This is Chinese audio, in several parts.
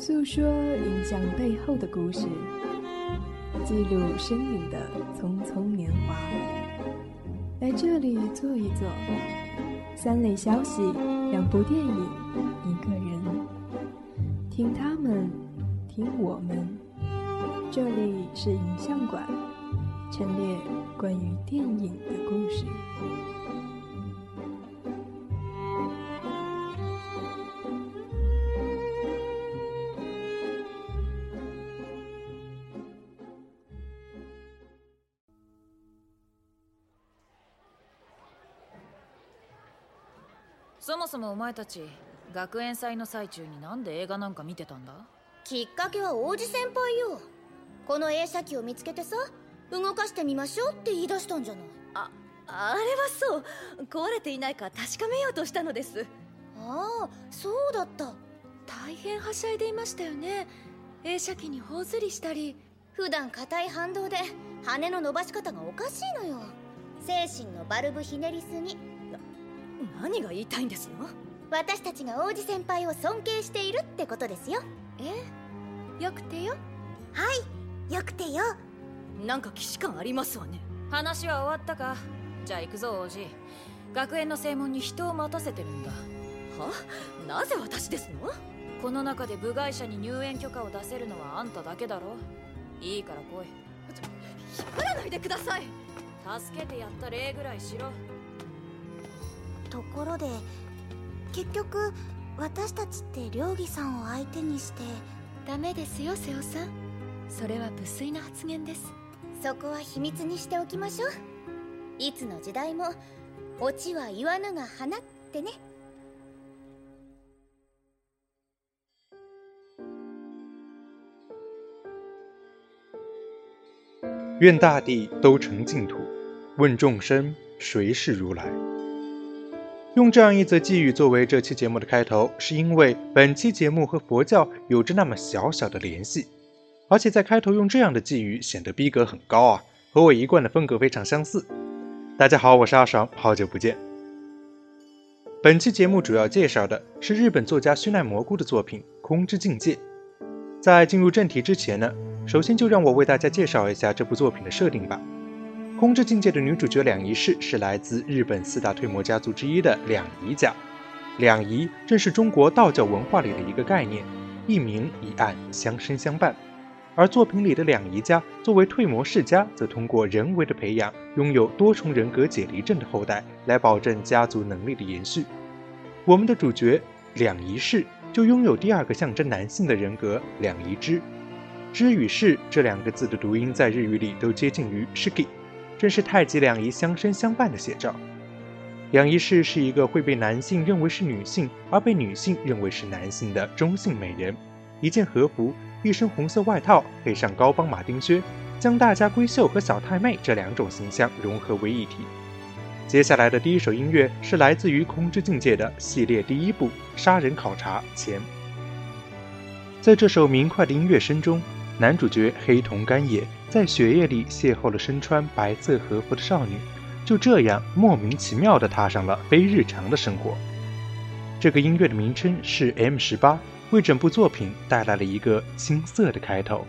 诉说影像背后的故事，记录生命的匆匆年华。来这里坐一坐，三类消息，两部电影，一个人，听他们，听我们。这里是影像馆，陈列关于电影的故事。そもそもお前たち学園祭の最中になんで映画なんか見てたんだ？きっかけは王子先輩よ。この映写機を見つけてさ動かしてみましょうって言い出したんじゃない？ああれはそう。壊れていないか確かめようとしたのです。ああそうだった。大変はしゃいでいましたよね。映写機に頬ずりしたり。普段硬い反動で羽の伸ばし方がおかしいのよ。精神のバルブひねりすぎ何が言いたいんですの？私たちが王子先輩を尊敬しているってことですよ。え？よくてよ。はいよくてよ。なんか既視感ありますわね。話は終わったか？じゃあ行くぞ王子。学園の正門に人を待たせてるんだ。は？なぜ私ですの？この中で部外者に入園許可を出せるのはあんただけだろ。いいから来い。引っ張らないでください。助けてやった礼ぐらいしろところで結局私たちって両義さんを相手にしてダメですよ瀬尾さん。それは無粋な発言です。そこは秘密にしておきましょう。いつの時代もオチは言わぬが花ってね。愿大地都成净土，问众生谁是如来。用这样一则寄语作为这期节目的开头，是因为本期节目和佛教有着那么小小的联系，而且在开头用这样的寄语显得逼格很高啊，和我一贯的风格非常相似。大家好，我是阿爽，好久不见。本期节目主要介绍的是日本作家须奈蘑菇的作品《空之境界》。在进入正题之前呢，首先就让我为大家介绍一下这部作品的设定吧。《空之境界》的女主角两仪式是来自日本四大推磨家族之一的两仪家。两仪正是中国道教文化里的一个概念，一明一暗，相生相伴。而作品里的两仪家作为退魔世家，则通过人为的培养，拥有多重人格解离症的后代，来保证家族能力的延续。我们的主角两仪式就拥有第二个象征男性的人格两仪之。之与士这两个字的读音在日语里都接近于 shiki，正是太极两仪相生相伴的写照。两仪式是一个会被男性认为是女性，而被女性认为是男性的中性美人，一件和服。一身红色外套，配上高帮马丁靴，将大家闺秀和小太妹这两种形象融合为一体。接下来的第一首音乐是来自于《空之境界》的系列第一部《杀人考察前》。在这首明快的音乐声中，男主角黑瞳干野在雪夜里邂逅了身穿白色和服的少女，就这样莫名其妙地踏上了非日常的生活。这个音乐的名称是 M 十八。为整部作品带来了一个青涩的开头。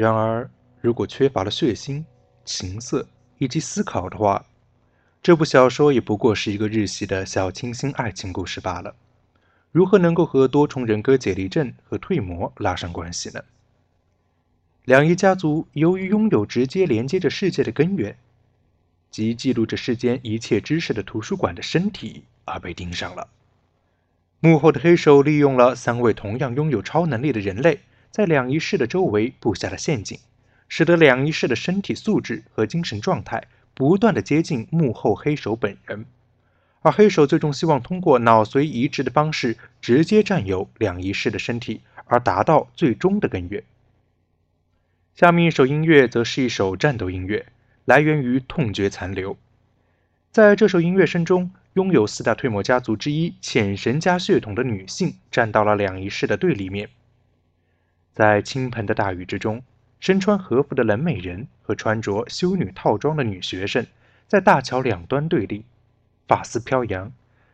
然而，如果缺乏了血腥、情色以及思考的话，这部小说也不过是一个日系的小清新爱情故事罢了。如何能够和多重人格解离症和退魔拉上关系呢？两仪家族由于拥有直接连接着世界的根源，即记录着世间一切知识的图书馆的身体，而被盯上了。幕后的黑手利用了三位同样拥有超能力的人类在两仪室的周围布下了陷阱，使得两仪室的身体素质和精神状态不断的接近幕后黑手本人。而黑手最终希望通过脑髓移植的方式直接占有两仪式的身体，而达到最终的根源。下面一首音乐则是一首战斗音乐，来源于痛觉残留。在这首音乐声中，拥有四大退魔家族之一浅神家血统的女性站到了两仪式的对立面。在倾盆的大雨之中，身穿和服的冷美人和穿着修女套装的女学生在大桥两端对立。发丝飘扬，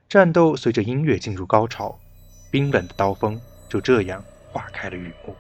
战斗随着音乐进入高潮，冰冷的刀锋就这样化开了雨幕。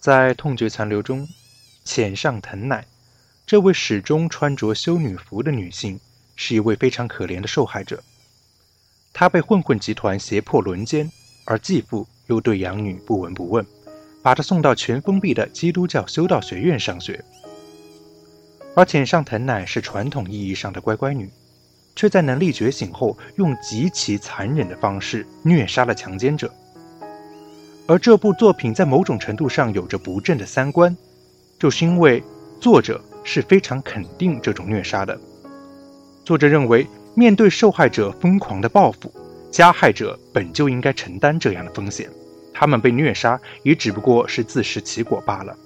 在痛觉残留中，浅上藤乃这位始终穿着修女服的女性，是一位非常可怜的受害者。她被混混集团胁迫轮奸，而继父又对养女不闻不问，把她送到全封闭的基督教修道学院上学。而浅上藤乃是传统意义上的乖乖女，却在能力觉醒后，用极其残忍的方式虐杀了强奸者。而这部作品在某种程度上有着不正的三观，就是因为作者是非常肯定这种虐杀的。作者认为，面对受害者疯狂的报复，加害者本就应该承担这样的风险，他们被虐杀也只不过是自食其果罢了。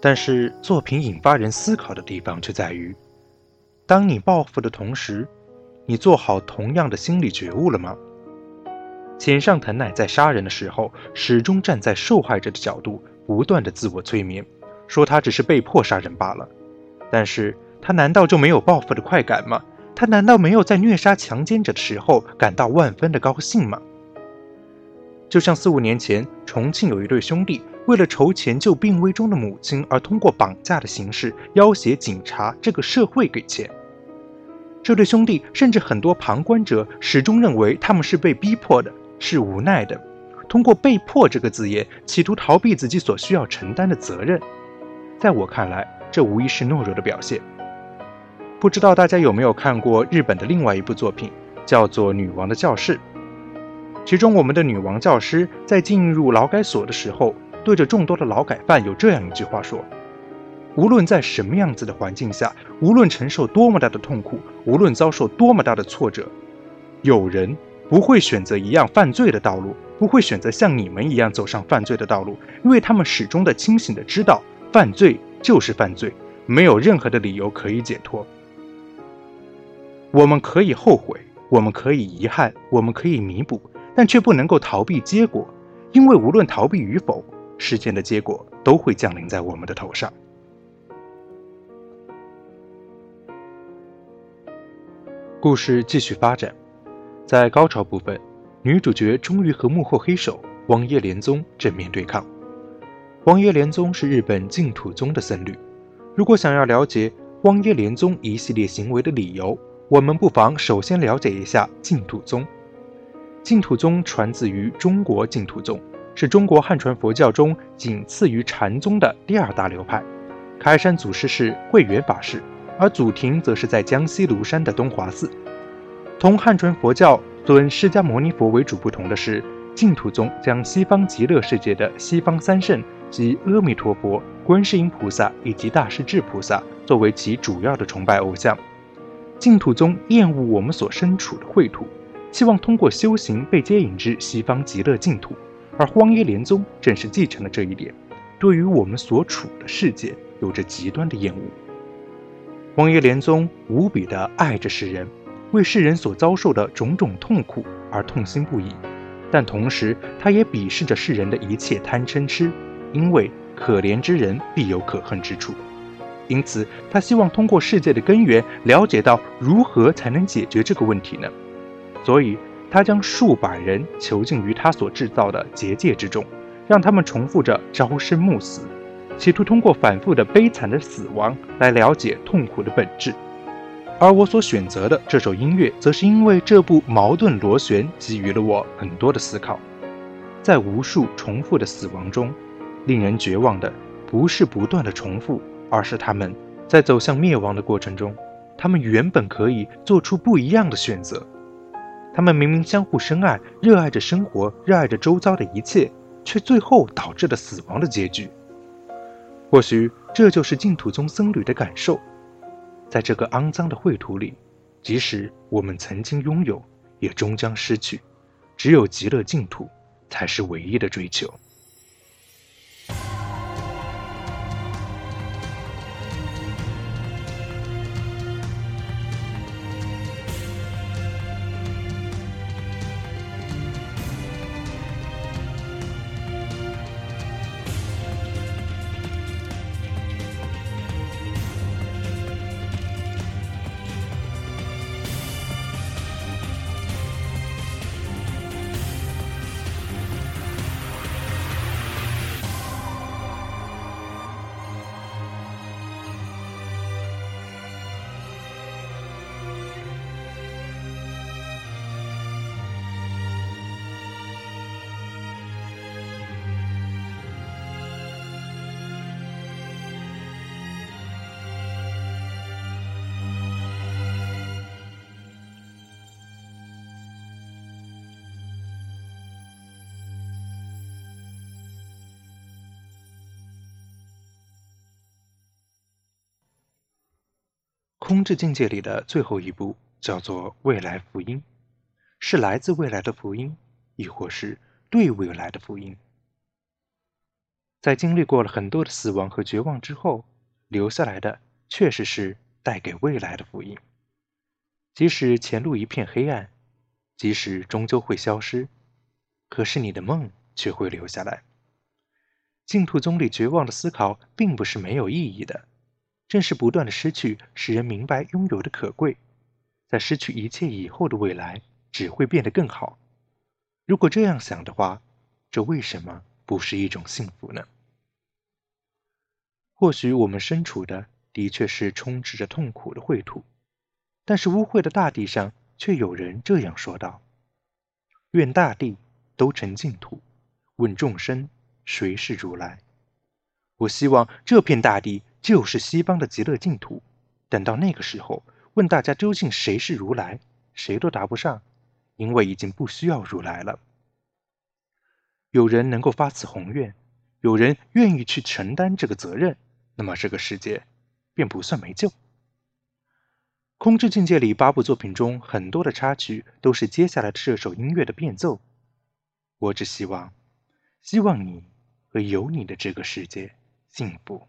但是，作品引发人思考的地方却在于：当你报复的同时，你做好同样的心理觉悟了吗？浅上藤乃在杀人的时候，始终站在受害者的角度，不断的自我催眠，说他只是被迫杀人罢了。但是他难道就没有报复的快感吗？他难道没有在虐杀强奸者的时候感到万分的高兴吗？就像四五年前，重庆有一对兄弟。为了筹钱救病危中的母亲，而通过绑架的形式要挟警察这个社会给钱。这对兄弟甚至很多旁观者始终认为他们是被逼迫的，是无奈的，通过“被迫”这个字眼，企图逃避自己所需要承担的责任。在我看来，这无疑是懦弱的表现。不知道大家有没有看过日本的另外一部作品，叫做《女王的教室》，其中我们的女王教师在进入劳改所的时候。对着众多的劳改犯有这样一句话说：“无论在什么样子的环境下，无论承受多么大的痛苦，无论遭受多么大的挫折，有人不会选择一样犯罪的道路，不会选择像你们一样走上犯罪的道路，因为他们始终的清醒的知道，犯罪就是犯罪，没有任何的理由可以解脱。我们可以后悔，我们可以遗憾，我们可以弥补，但却不能够逃避结果，因为无论逃避与否。”事件的结果都会降临在我们的头上。故事继续发展，在高潮部分，女主角终于和幕后黑手汪耶连宗正面对抗。汪耶连宗是日本净土宗的僧侣。如果想要了解汪耶连宗一系列行为的理由，我们不妨首先了解一下净土宗。净土宗传自于中国净土宗。是中国汉传佛教中仅次于禅宗的第二大流派，开山祖师是慧远法师，而祖庭则是在江西庐山的东华寺。同汉传佛教尊释迦牟尼佛为主不同的是，净土宗将西方极乐世界的西方三圣即阿弥陀佛、观世音菩萨以及大势至菩萨作为其主要的崇拜偶像。净土宗厌恶我们所身处的秽土，希望通过修行被接引至西方极乐净土。而荒野莲宗正是继承了这一点，对于我们所处的世界有着极端的厌恶。荒野莲宗无比的爱着世人，为世人所遭受的种种痛苦而痛心不已，但同时他也鄙视着世人的一切贪嗔痴，因为可怜之人必有可恨之处。因此，他希望通过世界的根源，了解到如何才能解决这个问题呢？所以。他将数百人囚禁于他所制造的结界之中，让他们重复着朝生暮死，企图通过反复的悲惨的死亡来了解痛苦的本质。而我所选择的这首音乐，则是因为这部矛盾螺旋给予了我很多的思考。在无数重复的死亡中，令人绝望的不是不断的重复，而是他们在走向灭亡的过程中，他们原本可以做出不一样的选择。他们明明相互深爱，热爱着生活，热爱着周遭的一切，却最后导致了死亡的结局。或许这就是净土宗僧侣的感受。在这个肮脏的秽土里，即使我们曾经拥有，也终将失去。只有极乐净土，才是唯一的追求。空智境界里的最后一步叫做未来福音，是来自未来的福音，亦或是对未来的福音。在经历过了很多的死亡和绝望之后，留下来的确实是带给未来的福音。即使前路一片黑暗，即使终究会消失，可是你的梦却会留下来。净土宗里绝望的思考并不是没有意义的。正是不断的失去，使人明白拥有的可贵。在失去一切以后的未来，只会变得更好。如果这样想的话，这为什么不是一种幸福呢？或许我们身处的的确是充斥着痛苦的秽土，但是污秽的大地上，却有人这样说道：“愿大地都成净土，问众生谁是如来。”我希望这片大地。就是西方的极乐净土。等到那个时候，问大家究竟谁是如来，谁都答不上，因为已经不需要如来了。有人能够发此宏愿，有人愿意去承担这个责任，那么这个世界便不算没救。空之境界里八部作品中很多的插曲都是接下来这首音乐的变奏。我只希望，希望你和有你的这个世界幸福。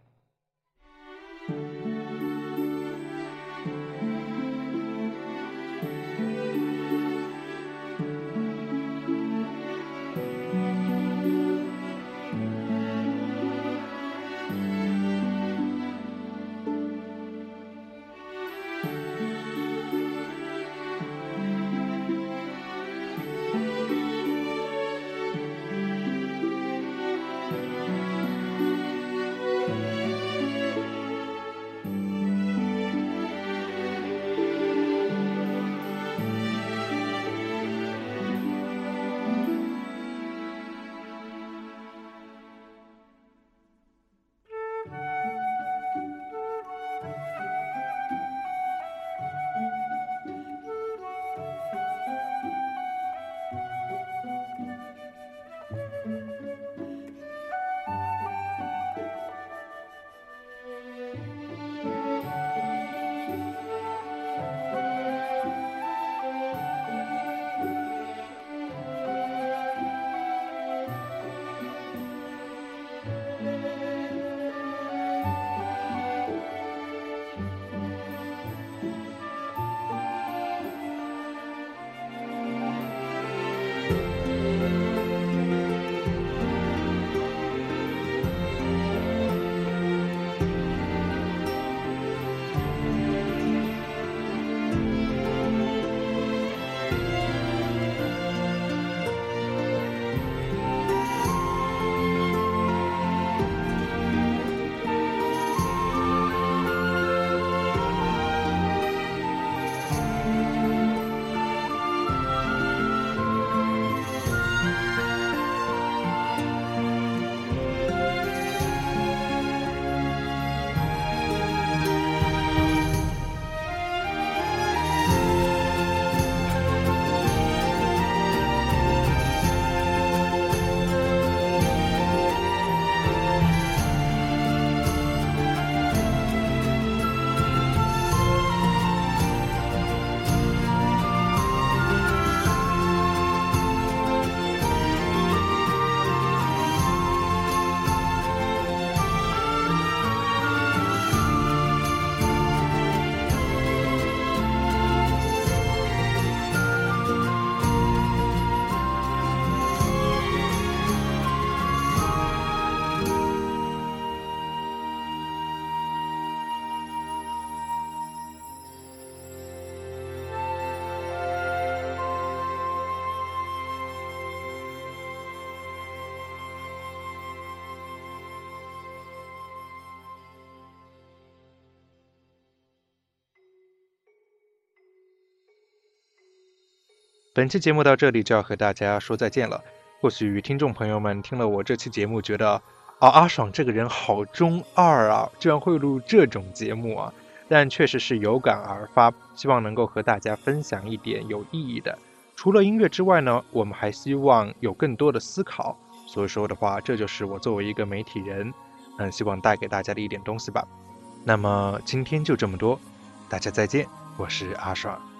本期节目到这里就要和大家说再见了。或许听众朋友们听了我这期节目，觉得啊，阿爽这个人好中二啊，居然会录这种节目啊！但确实是有感而发，希望能够和大家分享一点有意义的。除了音乐之外呢，我们还希望有更多的思考。所以说的话，这就是我作为一个媒体人，嗯，希望带给大家的一点东西吧。那么今天就这么多。大家再见，我是阿爽。